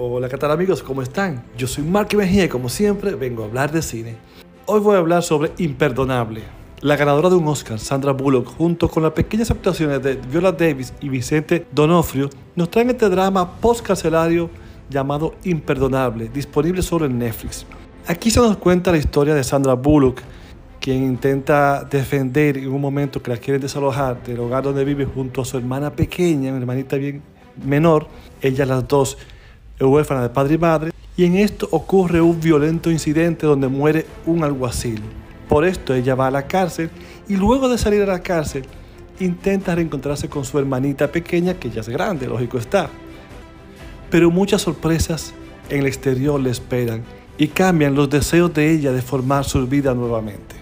Hola, ¿qué tal amigos? ¿Cómo están? Yo soy Mark Mejía y como siempre vengo a hablar de cine. Hoy voy a hablar sobre Imperdonable. La ganadora de un Oscar, Sandra Bullock, junto con las pequeñas actuaciones de Viola Davis y Vicente Donofrio, nos traen este drama post-carcelario llamado Imperdonable, disponible solo en Netflix. Aquí se nos cuenta la historia de Sandra Bullock, quien intenta defender en un momento que la quieren desalojar del hogar donde vive junto a su hermana pequeña, una hermanita bien menor, ellas las dos huérfana de padre y madre, y en esto ocurre un violento incidente donde muere un alguacil. Por esto ella va a la cárcel y luego de salir a la cárcel intenta reencontrarse con su hermanita pequeña, que ya es grande, lógico está. Pero muchas sorpresas en el exterior le esperan y cambian los deseos de ella de formar su vida nuevamente.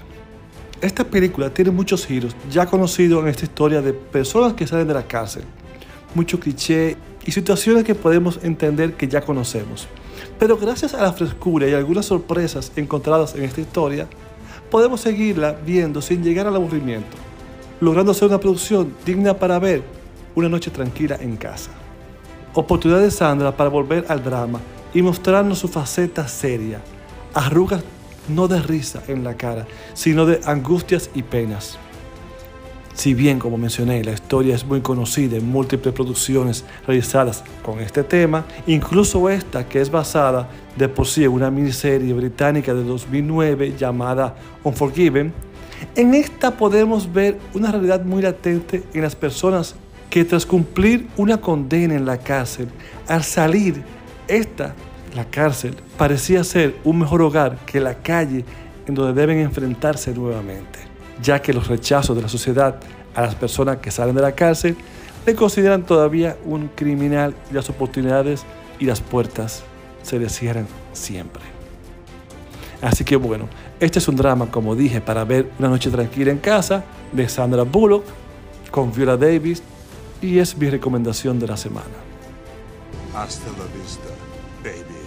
Esta película tiene muchos giros ya conocidos en esta historia de personas que salen de la cárcel. Mucho cliché y situaciones que podemos entender que ya conocemos. Pero gracias a la frescura y algunas sorpresas encontradas en esta historia, podemos seguirla viendo sin llegar al aburrimiento, logrando hacer una producción digna para ver una noche tranquila en casa. Oportunidad de Sandra para volver al drama y mostrarnos su faceta seria, arrugas no de risa en la cara, sino de angustias y penas. Si bien, como mencioné, la historia es muy conocida en múltiples producciones realizadas con este tema, incluso esta que es basada de por sí en una miniserie británica de 2009 llamada Unforgiven, en esta podemos ver una realidad muy latente en las personas que tras cumplir una condena en la cárcel, al salir, esta, la cárcel, parecía ser un mejor hogar que la calle en donde deben enfrentarse nuevamente ya que los rechazos de la sociedad a las personas que salen de la cárcel le consideran todavía un criminal y las oportunidades y las puertas se les cierran siempre. Así que bueno, este es un drama, como dije, para ver una noche tranquila en casa de Sandra Bullock con Viola Davis y es mi recomendación de la semana. Hasta la vista, baby.